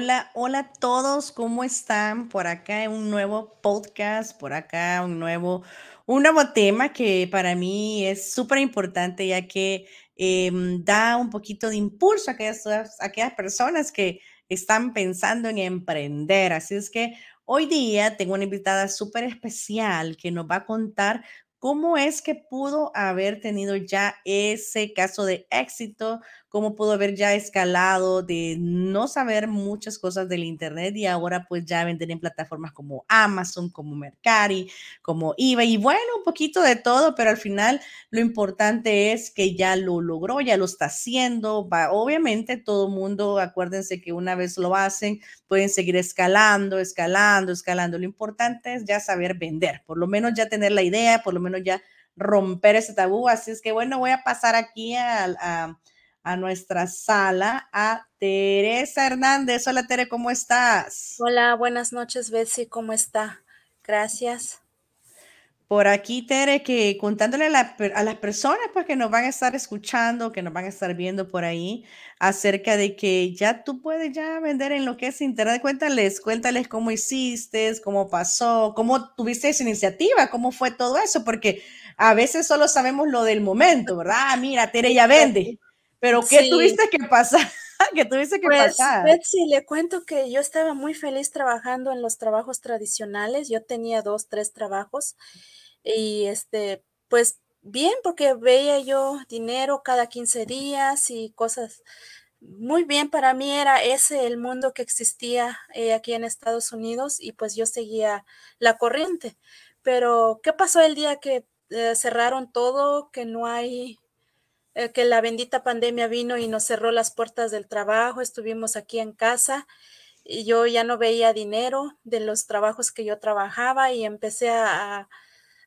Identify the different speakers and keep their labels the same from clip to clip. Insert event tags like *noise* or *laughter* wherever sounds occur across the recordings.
Speaker 1: Hola, hola a todos, ¿cómo están? Por acá un nuevo podcast, por acá un nuevo, un nuevo tema que para mí es súper importante ya que em, da un poquito de impulso a aquellas, a aquellas personas que están pensando en emprender. Así es que hoy día tengo una invitada súper especial que nos va a contar cómo es que pudo haber tenido ya ese caso de éxito cómo pudo haber ya escalado de no saber muchas cosas del Internet y ahora pues ya vender en plataformas como Amazon, como Mercari, como eBay y bueno, un poquito de todo, pero al final lo importante es que ya lo logró, ya lo está haciendo. Va, obviamente todo mundo, acuérdense que una vez lo hacen, pueden seguir escalando, escalando, escalando. Lo importante es ya saber vender, por lo menos ya tener la idea, por lo menos ya romper ese tabú. Así es que bueno, voy a pasar aquí a a nuestra sala a Teresa Hernández. Hola Tere, ¿cómo estás?
Speaker 2: Hola, buenas noches Betsy, ¿cómo está? Gracias.
Speaker 1: Por aquí, Tere, que contándole a, las personas pues, que nos van a estar escuchando, que nos van a estar viendo por ahí, acerca de que ya tú puedes ya vender en lo que es Internet. Cuéntales, cuéntales cómo hiciste, cómo pasó, cómo tuviste esa iniciativa, cómo fue todo eso, porque a veces solo sabemos lo del momento, ¿verdad? Ah, mira, Tere ya vende. Pero ¿qué tuviste que pasar? *laughs* ¿Qué tuviste que
Speaker 2: pues,
Speaker 1: pasar?
Speaker 2: Betsy, le cuento que yo estaba muy feliz trabajando en los trabajos tradicionales. Yo tenía dos, tres trabajos y este, pues bien, porque veía yo dinero cada 15 días y cosas muy bien. Para mí era ese el mundo que existía eh, aquí en Estados Unidos y pues yo seguía la corriente. Pero, ¿qué pasó el día que eh, cerraron todo, que no hay eh, que la bendita pandemia vino y nos cerró las puertas del trabajo, estuvimos aquí en casa y yo ya no veía dinero de los trabajos que yo trabajaba y empecé a,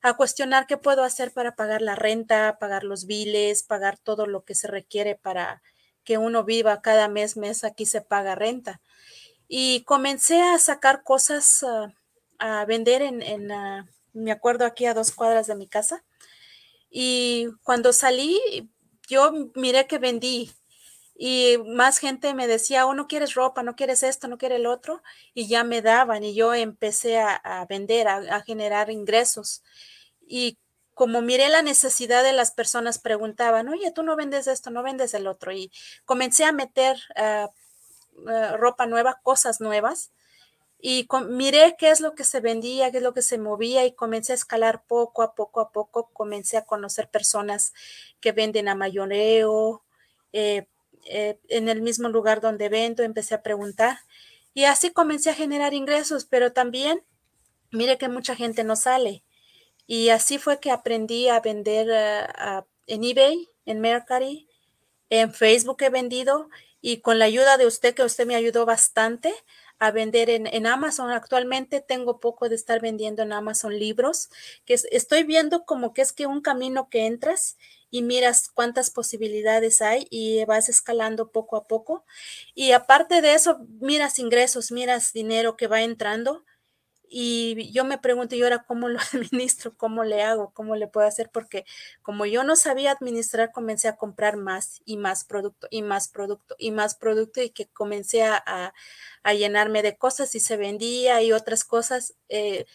Speaker 2: a cuestionar qué puedo hacer para pagar la renta, pagar los biles, pagar todo lo que se requiere para que uno viva cada mes, mes aquí se paga renta. Y comencé a sacar cosas ah, a vender en, en ah, me acuerdo aquí a dos cuadras de mi casa. Y cuando salí, yo miré que vendí y más gente me decía, oh, no quieres ropa, no quieres esto, no quieres el otro, y ya me daban y yo empecé a, vender, a, generar ingresos. Y como miré la necesidad de las personas, preguntaban, oye, tú no vendes esto, no vendes el otro, y comencé a meter ah, ah, ropa nueva, cosas nuevas, y miré qué es lo que se vendía, qué es lo que se movía y comencé a escalar poco a poco a poco, comencé a conocer personas que venden a mayoreo, eh, eh, en el mismo lugar donde vendo, empecé a preguntar y así comencé a generar ingresos, pero también mire que mucha gente no sale y así fue que aprendí a vender eh, en eBay, en Mercari, en Facebook he vendido y con la ayuda de usted, que usted me ayudó bastante, a vender en, Amazon. Actualmente tengo poco de estar vendiendo en Amazon libros, que estoy viendo como que es que un camino que entras y miras cuántas posibilidades hay y vas escalando poco a poco. Y aparte de eso, miras ingresos, miras dinero que va entrando y yo me pregunto, ¿y ahora cómo lo *laughs* administro? ¿Cómo le hago? ¿Cómo le puedo hacer? Porque como yo no sabía administrar, comencé a comprar más y más producto y más producto y más producto y que comencé a, llenarme de cosas y se vendía y otras cosas. Eh,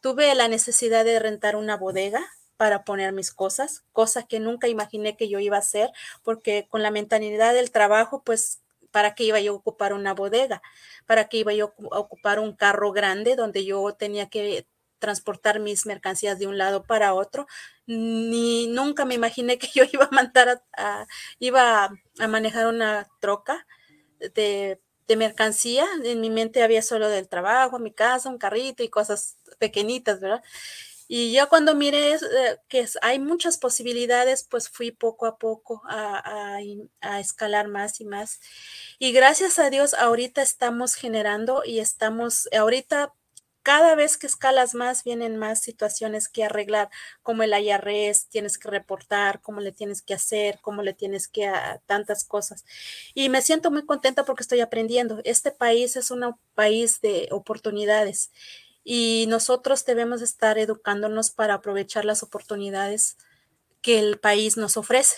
Speaker 2: tuve la necesidad de rentar una bodega para poner mis cosas, cosa que nunca imaginé que yo iba a hacer, porque con la mentalidad del trabajo, pues ¿para qué iba yo a ocupar una bodega? ¿Para qué iba yo a ocupar un carro grande donde yo tenía que transportar mis mercancías de un lado para otro? Ni nunca me imaginé que *laughs* yo iba a mandar a, iba a, manejar una troca de, de mercancía. En mi mente había solo del trabajo, mi casa, un carrito y cosas pequeñitas, ¿verdad? Y yo cuando miré eh, que hay muchas posibilidades, pues fui poco a poco a, escalar más y más. Y gracias a Dios, ahorita estamos generando y estamos, ahorita cada vez que escalas más, vienen más situaciones que arreglar, como el IRS, tienes que reportar, cómo le tienes que hacer, cómo le tienes que a tantas cosas. Y me siento muy contenta porque estoy aprendiendo. Este país es un país de oportunidades y nosotros debemos estar educándonos para aprovechar las oportunidades que el país nos ofrece.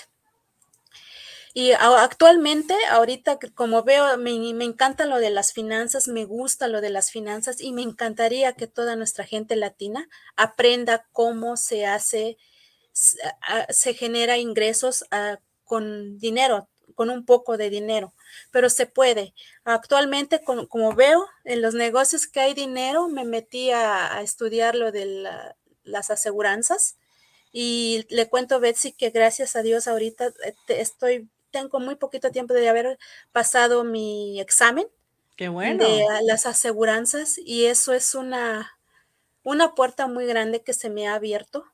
Speaker 2: Y actualmente, ahorita, como veo, me, me, encanta lo de las finanzas, me gusta lo de las finanzas y me encantaría que toda nuestra gente latina aprenda cómo se hace, se genera ingresos con dinero, con un poco de dinero, pero se puede. Actualmente, como, veo en los negocios que hay dinero, me metí a, estudiar lo de las aseguranzas y le cuento a Betsy que gracias a Dios ahorita eh, estoy tengo muy poquito tiempo de haber pasado mi examen.
Speaker 1: Qué bueno.
Speaker 2: De las aseguranzas y eso es una, una puerta muy grande que se me ha abierto.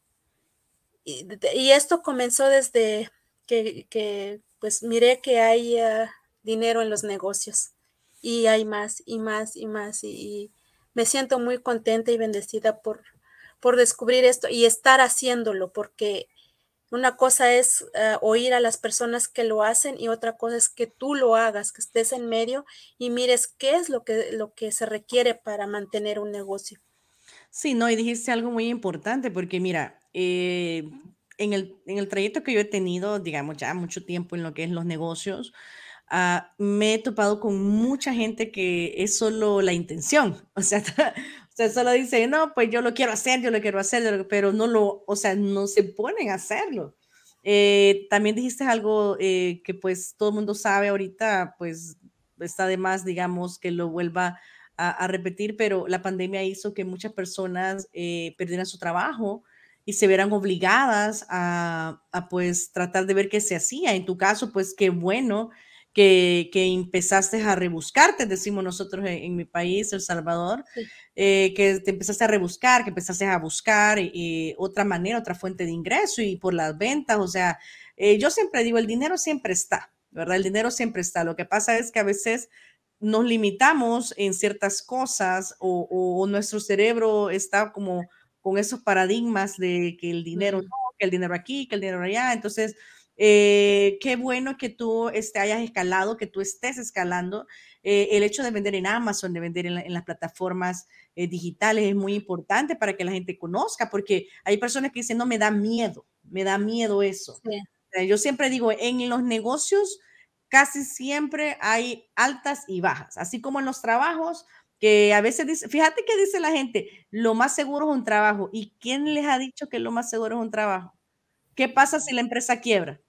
Speaker 2: Y, esto comenzó desde que, que, pues miré que hay uh, dinero en los negocios y hay más y más y más y, me siento muy contenta y bendecida por, por descubrir esto y estar haciéndolo porque una cosa es eh, oír a las personas que lo hacen y otra cosa es que tú lo hagas, que estés en medio y mires qué es lo que, lo que se requiere para mantener un negocio.
Speaker 1: Sí, no, y dijiste algo muy importante porque mira, eh, en, el, en el trayecto que yo he tenido, digamos, ya mucho tiempo en lo que es los negocios, ah, me he topado con mucha gente que es solo la intención, *laughs* o sea, o sea, solo dice, no, pues yo lo quiero hacer, yo lo quiero hacer, pero no lo, o sea, no se ponen a hacerlo. Eh, también dijiste algo eh, que pues todo el mundo sabe ahorita, pues está de más, digamos, que lo vuelva a, repetir, pero la pandemia hizo que muchas personas eh, perdieran su trabajo y se vieran obligadas a, a, pues tratar de ver qué se hacía. En tu caso, pues qué bueno que, empezaste a rebuscarte, decimos nosotros en, mi país, El Salvador, eh, que te empezaste a rebuscar, que empezaste a buscar eh, otra manera, otra fuente de ingreso y por las ventas, o sea, eh, yo siempre digo, el dinero siempre está, ¿verdad? El dinero siempre está. Lo que pasa es que a veces nos limitamos en ciertas cosas o, o nuestro cerebro está como con esos paradigmas de que el dinero no, que el dinero aquí, que el dinero allá. Entonces, eh, qué bueno que tú este, hayas escalado, que tú estés escalando. Eh, el hecho de vender en Amazon, de vender en, las plataformas eh, digitales es muy importante para que la gente conozca, porque hay personas que dicen, no, me da miedo, me da miedo eso. Yo siempre digo, en los negocios casi siempre hay altas y bajas, así como en los trabajos, que a veces dice, fíjate que dice la gente, lo más seguro es un trabajo. ¿Y quién les ha dicho que lo más seguro es un trabajo? ¿Qué pasa si la empresa quiebra?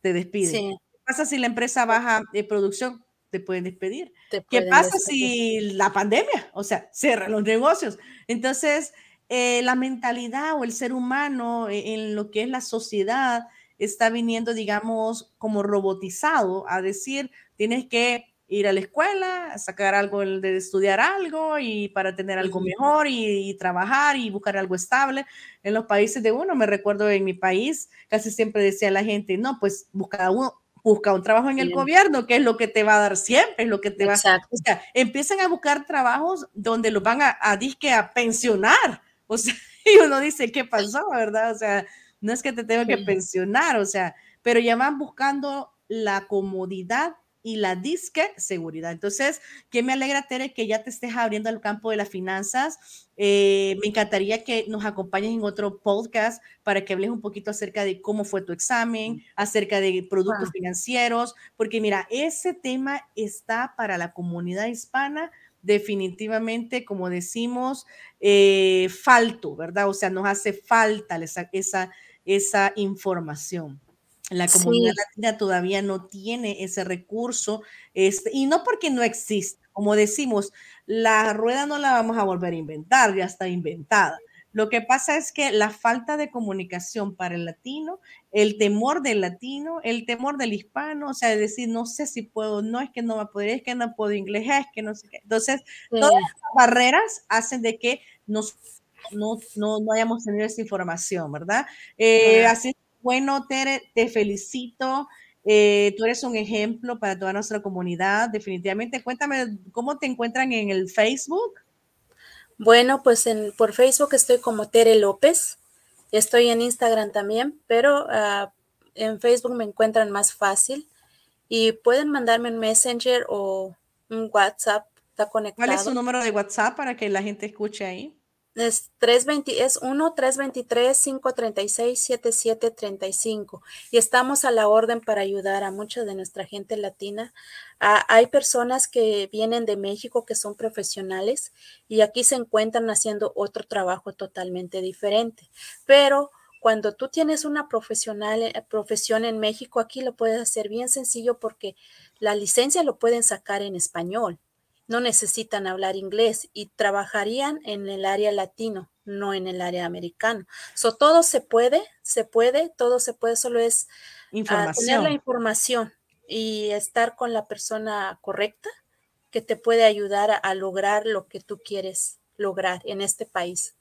Speaker 1: Te despiden. ¿Qué pasa si la empresa baja de producción? Te pueden despedir. ¿Qué pasa si la pandemia? O sea, cierran los negocios. Entonces, eh, la mentalidad o el ser humano eh, en lo que es la sociedad está viniendo, digamos, como robotizado a decir, tienes que ir a la escuela, sacar algo de estudiar algo y para tener algo mejor y, trabajar y buscar algo estable. En los países de uno, me recuerdo en mi país, casi siempre decía la gente, no, pues busca uno, busca un trabajo en el gobierno, que es lo que te va a dar siempre, es lo que te va a... O sea, empiezan a buscar trabajos donde los van a, a disque a pensionar. O sea, *laughs* y uno dice, ¿qué pasó, verdad? O sea, no es que te tengo que pensionar, o sea, pero ya van buscando la comodidad y la disque seguridad. Entonces, que me alegra, Tere, que ya te estés abriendo al campo de las finanzas. Eh, me encantaría que nos acompañes en otro podcast para que hables un poquito acerca de cómo fue tu examen, acerca de productos financieros, porque mira, ese tema está para la comunidad hispana definitivamente, como decimos, eh, falto, ¿verdad? O sea, nos hace falta esa, esa, esa información. La comunidad latina todavía no tiene ese recurso, este, y no porque no existe. Como decimos, la rueda no la vamos a volver a inventar, ya está inventada. Lo que pasa es que la falta de comunicación para el latino, el temor del latino, el temor del hispano, o sea, decir, no sé si puedo, no es que no va a poder, es que no puedo inglés, es que no sé qué. Entonces, todas esas barreras hacen de que nos, no, no, no hayamos tenido esa información, ¿verdad? Eh, así bueno, Tere, te felicito. Eh, tú eres un ejemplo para toda nuestra comunidad, definitivamente. Cuéntame, ¿cómo te encuentran en el Facebook?
Speaker 2: Bueno, pues en, por Facebook estoy como Tere López. Estoy en Instagram también, pero ah, en Facebook me encuentran más fácil. Y pueden mandarme un Messenger o un WhatsApp. Está conectado.
Speaker 1: ¿Cuál es su número de WhatsApp para que la gente escuche ahí?
Speaker 2: Es 320, es 1 323 536 7735 y estamos a la orden para ayudar a mucha de nuestra gente latina. Hay personas que vienen de México que son profesionales y aquí se encuentran haciendo otro trabajo totalmente diferente. Pero cuando tú tienes una profesional, eh, profesión en México, aquí lo puedes hacer bien sencillo porque la licencia lo pueden sacar en español no necesitan hablar inglés y trabajarían en el área latino, no en el área americano. So, todo se puede, se puede, todo se puede, solo es
Speaker 1: información.
Speaker 2: tener la información y estar con la persona correcta que te puede ayudar a, a, lograr lo que tú quieres lograr en este país.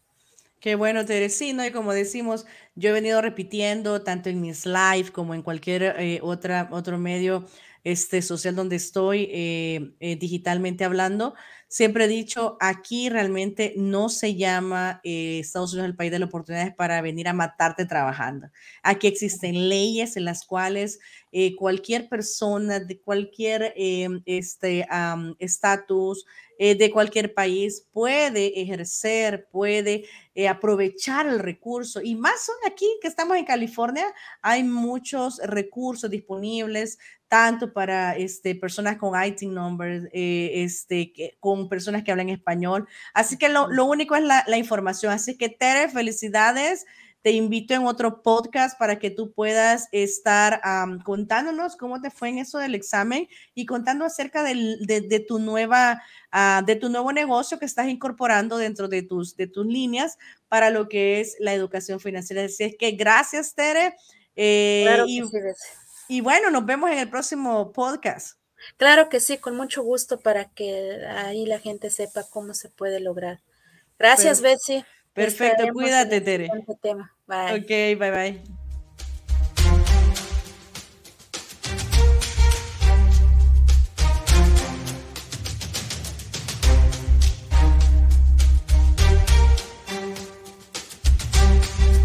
Speaker 1: Qué bueno, Teresino. Y como decimos, yo he venido repitiendo tanto en mis live como en cualquier eh, otra, otro medio este, social donde estoy eh, eh, digitalmente hablando, siempre he dicho, aquí realmente no se llama eh, Estados Unidos el país de las oportunidades para venir a matarte trabajando. Aquí existen leyes en las cuales cualquier persona de cualquier em, este, estatus, eh, de cualquier país puede ejercer, puede eh, aprovechar el recurso. Y más son aquí que estamos en California, hay muchos recursos disponibles, tanto para este, personas con IT numbers, eh, este, que, con personas que hablan español. Así que lo, lo único es la, la, información. Así que Tere, felicidades te invito en otro podcast para que tú puedas estar um, contándonos cómo te fue en eso del examen y contando acerca del, de, de, tu nueva, uh, de tu nuevo negocio que estás incorporando dentro de tus, de tus líneas para lo que es la educación financiera. Así es que gracias, Tere.
Speaker 2: Eh, claro y, sí,
Speaker 1: y bueno, nos vemos en el próximo podcast.
Speaker 2: Claro que sí, con mucho gusto para que ahí la gente sepa cómo se puede lograr. Gracias, Pero, Betsy.
Speaker 1: Perfecto, cuídate, Tere.
Speaker 2: Tema. Bye.
Speaker 1: Ok, bye bye.